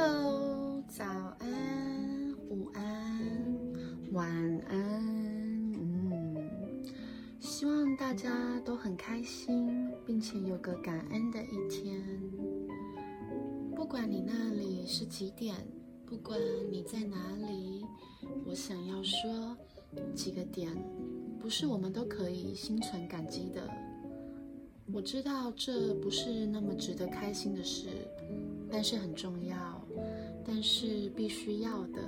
Hello，早安，午安，晚安。嗯，希望大家都很开心，并且有个感恩的一天。不管你那里是几点，不管你在哪里，我想要说几个点，不是我们都可以心存感激的。我知道这不是那么值得开心的事。但是很重要，但是必须要的，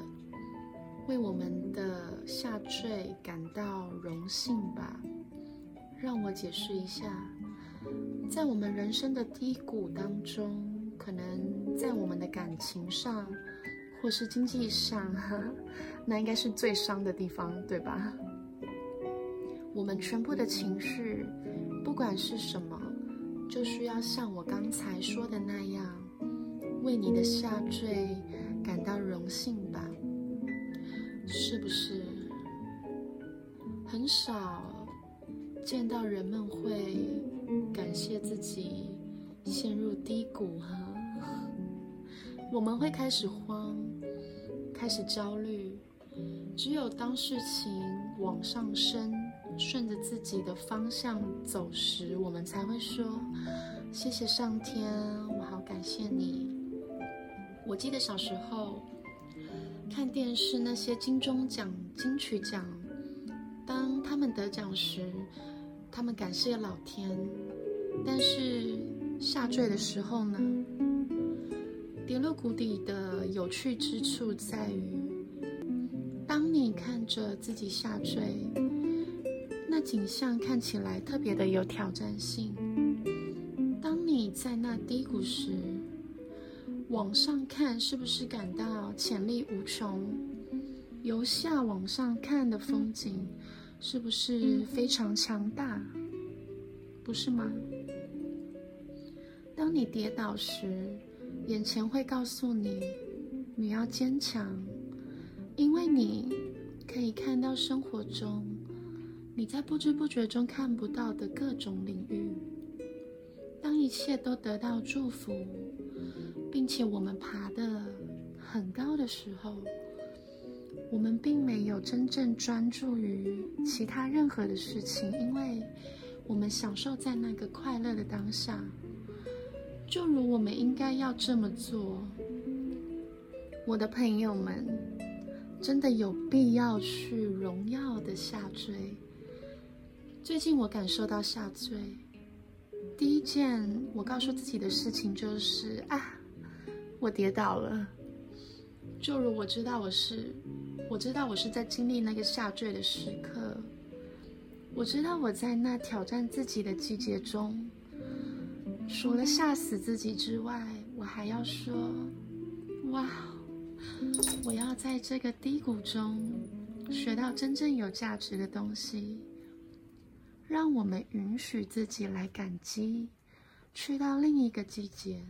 为我们的下坠感到荣幸吧。让我解释一下，在我们人生的低谷当中，可能在我们的感情上，或是经济上，那应该是最伤的地方，对吧？我们全部的情绪，不管是什么，就需要像我刚才说的那样。为你的下坠感到荣幸吧，是不是？很少见到人们会感谢自己陷入低谷哈，我们会开始慌，开始焦虑。只有当事情往上升，顺着自己的方向走时，我们才会说：“谢谢上天，我好感谢你。”我记得小时候看电视，那些金钟奖、金曲奖，当他们得奖时，他们感谢老天；但是下坠的时候呢？跌落谷底的有趣之处在于，当你看着自己下坠，那景象看起来特别的有挑战性。当你在那低谷时，往上看，是不是感到潜力无穷？由下往上看的风景，是不是非常强大？不是吗？当你跌倒时，眼前会告诉你，你要坚强，因为你可以看到生活中你在不知不觉中看不到的各种领域。当一切都得到祝福。并且我们爬得很高的时候，我们并没有真正专注于其他任何的事情，因为我们享受在那个快乐的当下。就如我们应该要这么做，我的朋友们，真的有必要去荣耀的下坠。最近我感受到下坠，第一件我告诉自己的事情就是啊。我跌倒了，就如我知道我是，我知道我是在经历那个下坠的时刻。我知道我在那挑战自己的季节中，除了吓死自己之外，我还要说：哇，我要在这个低谷中学到真正有价值的东西。让我们允许自己来感激，去到另一个季节。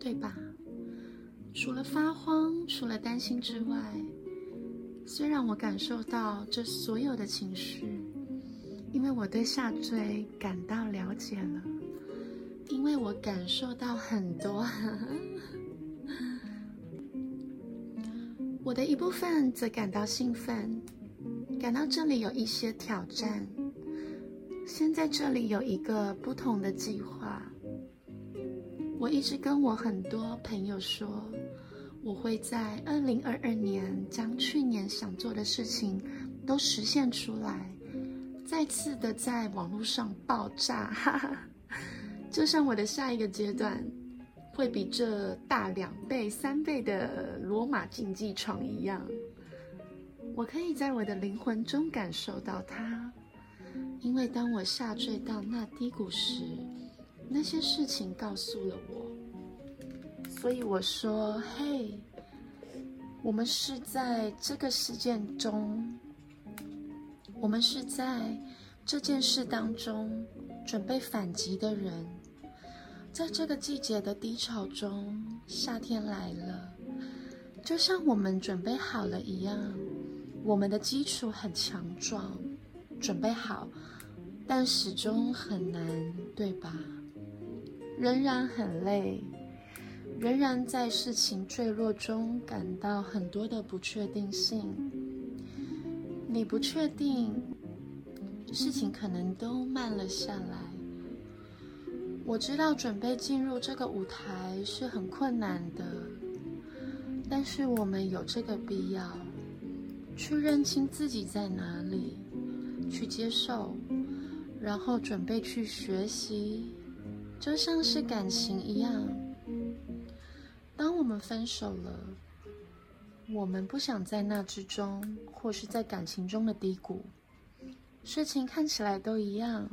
对吧？除了发慌，除了担心之外，虽然我感受到这所有的情绪，因为我对下坠感到了解了，因为我感受到很多。我的一部分则感到兴奋，感到这里有一些挑战，现在这里有一个不同的计划。我一直跟我很多朋友说，我会在二零二二年将去年想做的事情都实现出来，再次的在网络上爆炸，就像我的下一个阶段会比这大两倍、三倍的罗马竞技场一样，我可以在我的灵魂中感受到它，因为当我下坠到那低谷时。那些事情告诉了我，所以我说：“嘿，我们是在这个事件中，我们是在这件事当中准备反击的人。在这个季节的低潮中，夏天来了，就像我们准备好了一样。我们的基础很强壮，准备好，但始终很难，对吧？”仍然很累，仍然在事情坠落中感到很多的不确定性。你不确定，事情可能都慢了下来。我知道准备进入这个舞台是很困难的，但是我们有这个必要，去认清自己在哪里，去接受，然后准备去学习，就像是感情一样。当我们分手了，我们不想在那之中，或是在感情中的低谷，事情看起来都一样。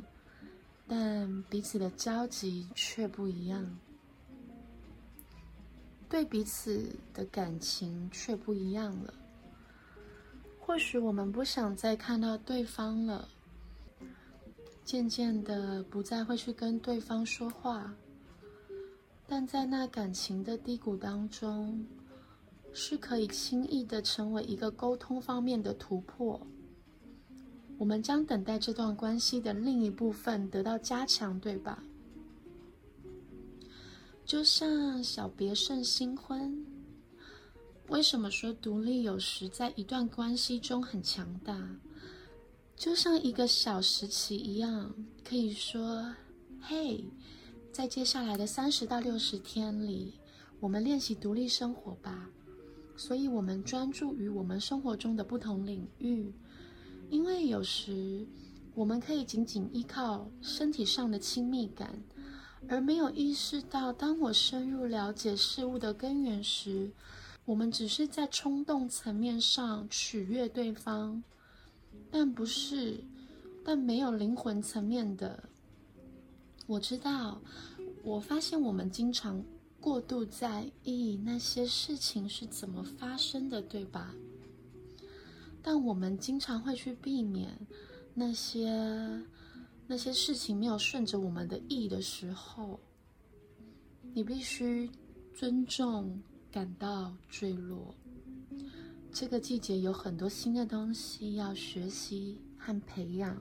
但彼此的交集却不一样，对彼此的感情却不一样了。或许我们不想再看到对方了，渐渐的不再会去跟对方说话，但在那感情的低谷当中，是可以轻易的成为一个沟通方面的突破。我们将等待这段关系的另一部分得到加强，对吧？就像小别胜新婚。为什么说独立有时在一段关系中很强大？就像一个小时期一样，可以说：“嘿，在接下来的三十到六十天里，我们练习独立生活吧。”所以，我们专注于我们生活中的不同领域。因为有时我们可以仅仅依靠身体上的亲密感，而没有意识到，当我深入了解事物的根源时，我们只是在冲动层面上取悦对方，但不是，但没有灵魂层面的。我知道，我发现我们经常过度在意那些事情是怎么发生的，对吧？但我们经常会去避免那些那些事情没有顺着我们的意的时候，你必须尊重感到坠落。这个季节有很多新的东西要学习和培养。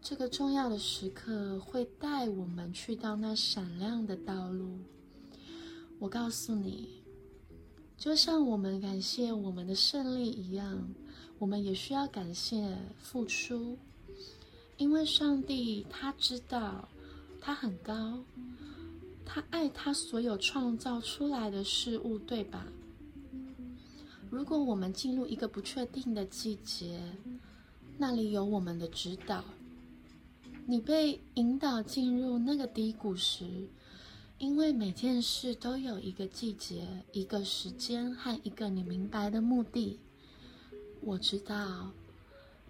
这个重要的时刻会带我们去到那闪亮的道路。我告诉你。就像我们感谢我们的胜利一样，我们也需要感谢付出，因为上帝他知道，他很高，他爱他所有创造出来的事物，对吧？如果我们进入一个不确定的季节，那里有我们的指导，你被引导进入那个低谷时。因为每件事都有一个季节、一个时间和一个你明白的目的。我知道，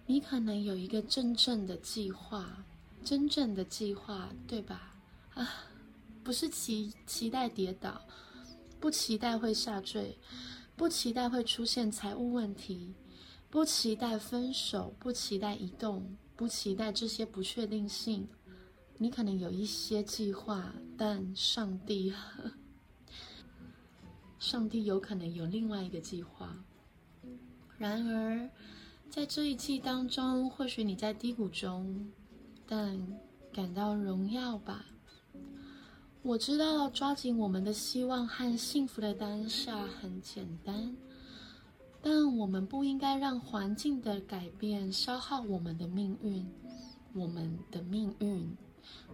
你可能有一个真正的计划，真正的计划，对吧？啊，不是期期待跌倒，不期待会下坠，不期待会出现财务问题，不期待分手，不期待移动，不期待这些不确定性。你可能有一些计划，但上帝，上帝有可能有另外一个计划。然而，在这一季当中，或许你在低谷中，但感到荣耀吧。我知道抓紧我们的希望和幸福的当下很简单，但我们不应该让环境的改变消耗我们的命运，我们的命运。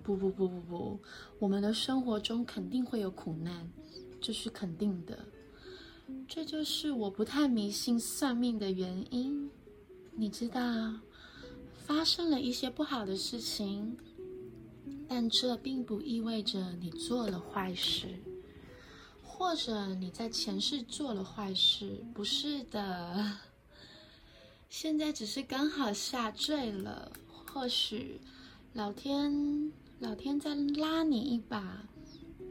不不不不不，我们的生活中肯定会有苦难，这是肯定的。这就是我不太迷信算命的原因。你知道，发生了一些不好的事情，但这并不意味着你做了坏事，或者你在前世做了坏事。不是的，现在只是刚好下坠了，或许。老天，老天在拉你一把，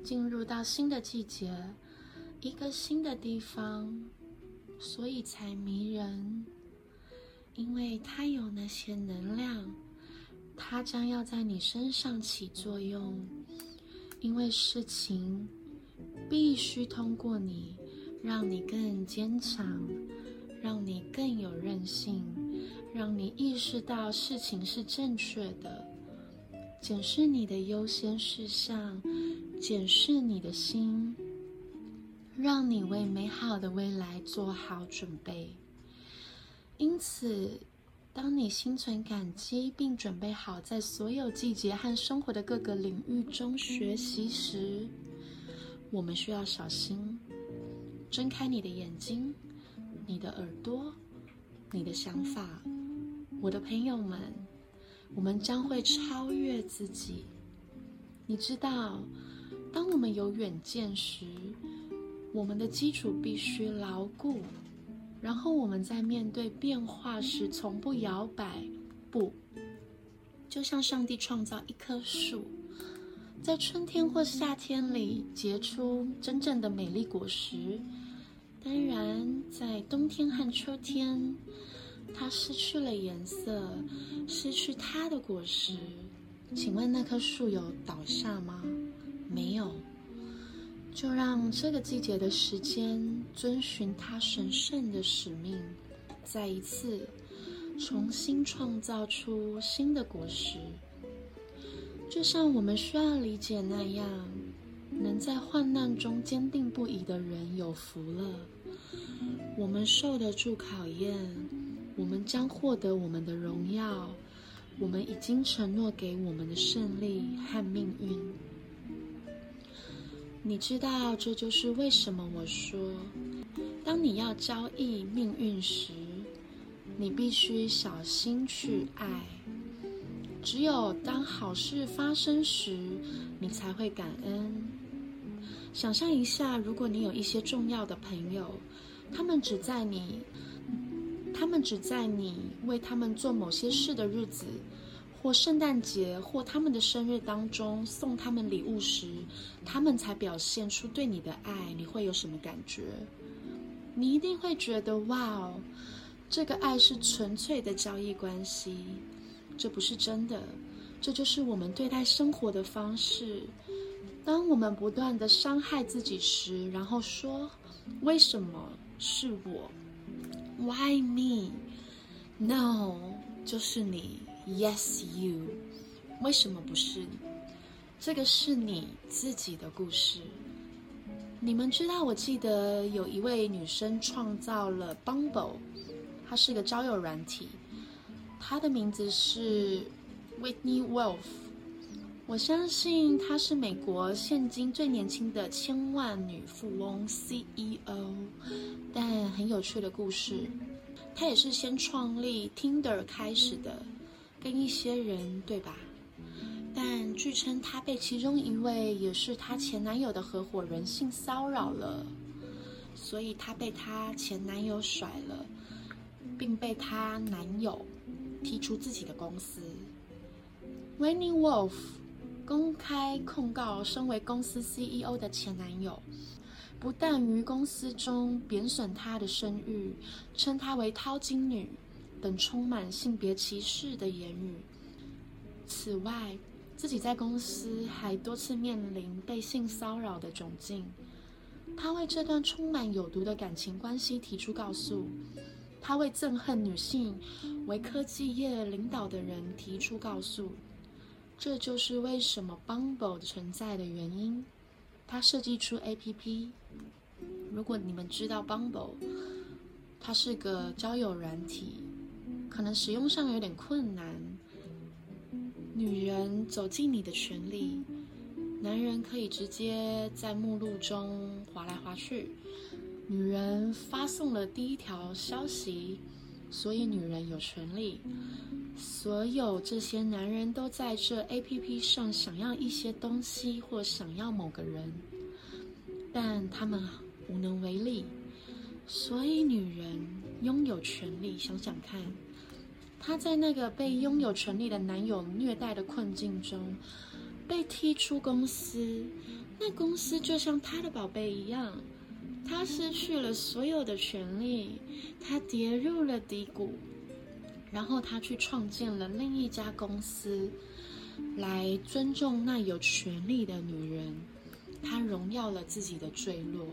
进入到新的季节，一个新的地方，所以才迷人。因为它有那些能量，它将要在你身上起作用。因为事情必须通过你，让你更坚强，让你更有韧性，让你意识到事情是正确的。检视你的优先事项，检视你的心，让你为美好的未来做好准备。因此，当你心存感激，并准备好在所有季节和生活的各个领域中学习时，我们需要小心，睁开你的眼睛、你的耳朵、你的想法，我的朋友们，我们将会超越自己。你知道，当我们有远见时，我们的基础必须牢固。然后我们在面对变化时从不摇摆，不，就像上帝创造一棵树，在春天或夏天里结出真正的美丽果实。当然，在冬天和秋天，它失去了颜色，失去它的果实。请问那棵树有倒下吗？就让这个季节的时间遵循它神圣的使命，再一次重新创造出新的果实。就像我们需要理解那样，能在患难中坚定不移的人有福了。我们受得住考验，我们将获得我们的荣耀。我们已经承诺给我们的胜利和命运。你知道，这就是为什么我说，当你要交易命运时，你必须小心去爱。只有当好事发生时，你才会感恩。想象一下，如果你有一些重要的朋友，他们只在你，他们只在你为他们做某些事的日子。或圣诞节，或他们的生日当中送他们礼物时，他们才表现出对你的爱，你会有什么感觉？你一定会觉得哇哦，这个爱是纯粹的交易关系。这不是真的，这就是我们对待生活的方式。当我们不断的伤害自己时，然后说为什么是我？Why me？No，就是你。Yes, you。为什么不是你？这个是你自己的故事。你们知道，我记得有一位女生创造了 Bumble，它是个交友软体，她的名字是 Whitney Wolf。我相信她是美国现今最年轻的千万女富翁 CEO。但很有趣的故事，她也是先创立 Tinder 开始的。跟一些人，对吧？但据称，她被其中一位也是她前男友的合伙人性骚扰了，所以她被她前男友甩了，并被她男友踢出自己的公司。w i n n i e Wolf 公开控告身为公司 CEO 的前男友，不但于公司中贬损她的声誉，称她为“淘金女”。等充满性别歧视的言语。此外，自己在公司还多次面临被性骚扰的窘境。他为这段充满有毒的感情关系提出告诉，他为憎恨女性、为科技业领导的人提出告诉。这就是为什么 Bumble 存在的原因。他设计出 APP。如果你们知道 Bumble，它是个交友软体。可能使用上有点困难。女人走进你的权利，男人可以直接在目录中划来划去。女人发送了第一条消息，所以女人有权利。所有这些男人都在这 APP 上想要一些东西或想要某个人，但他们无能为力。所以女人拥有权利，想想看。她在那个被拥有权利的男友虐待的困境中，被踢出公司。那公司就像她的宝贝一样，她失去了所有的权利，她跌入了低谷。然后她去创建了另一家公司，来尊重那有权利的女人。她荣耀了自己的坠落。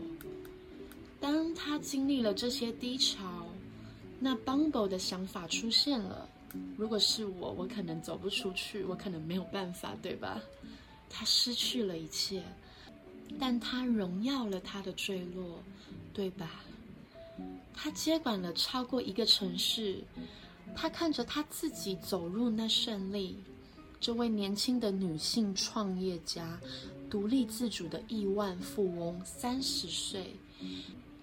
当她经历了这些低潮。那 Bumble 的想法出现了。如果是我，我可能走不出去，我可能没有办法，对吧？他失去了一切，但他荣耀了他的坠落，对吧？他接管了超过一个城市，他看着他自己走入那胜利。这位年轻的女性创业家，独立自主的亿万富翁，三十岁，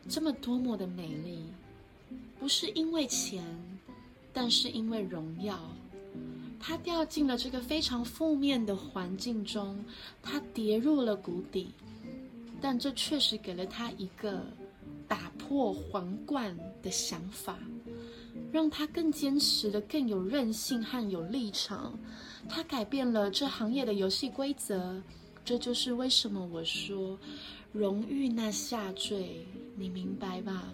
这么多么的美丽，不是因为钱，但是因为荣耀。他掉进了这个非常负面的环境中，他跌入了谷底，但这确实给了他一个打破皇冠的想法，让他更坚持的、更有韧性和有立场。他改变了这行业的游戏规则，这就是为什么我说荣誉那下坠，你明白吧？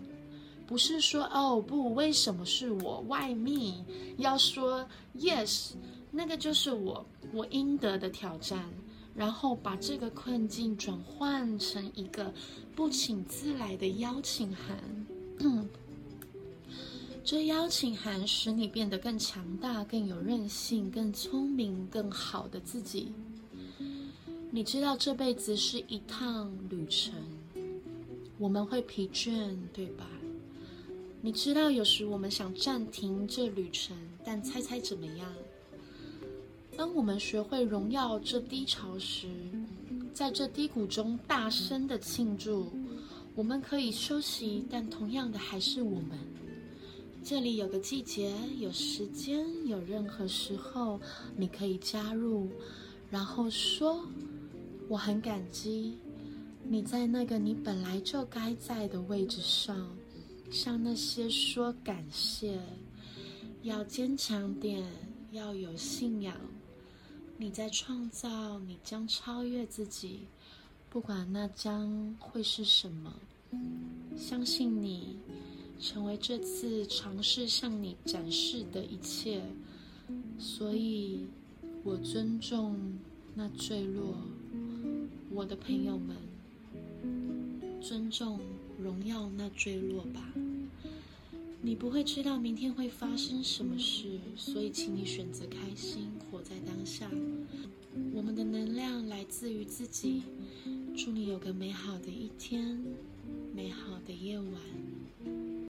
不是说哦不，为什么是我？Why me？要说 Yes，那个就是我，我应得的挑战，然后把这个困境转换成一个不请自来的邀请函。这邀请函使你变得更强大、更有韧性、更聪明、更好的自己。你知道这辈子是一趟旅程，我们会疲倦，对吧？你知道有时我们想暂停这旅程，但猜猜怎么样？当我们学会荣耀这低潮时，在这低谷中大声的庆祝，我们可以休息，但同样的还是我们。这里有个季节，有时间，有任何时候你可以加入，然后说我很感激你在那个你本来就该在的位置上，向那些说感谢，要坚强点，要有信仰。你在创造，你将超越自己，不管那将会是什么，相信你。成为这次尝试向你展示的一切，所以我尊重那坠落，我的朋友们，尊重荣耀那坠落吧。你不会知道明天会发生什么事，所以请你选择开心，活在当下。我们的能量来自于自己。祝你有个美好的一天，美好的夜晚。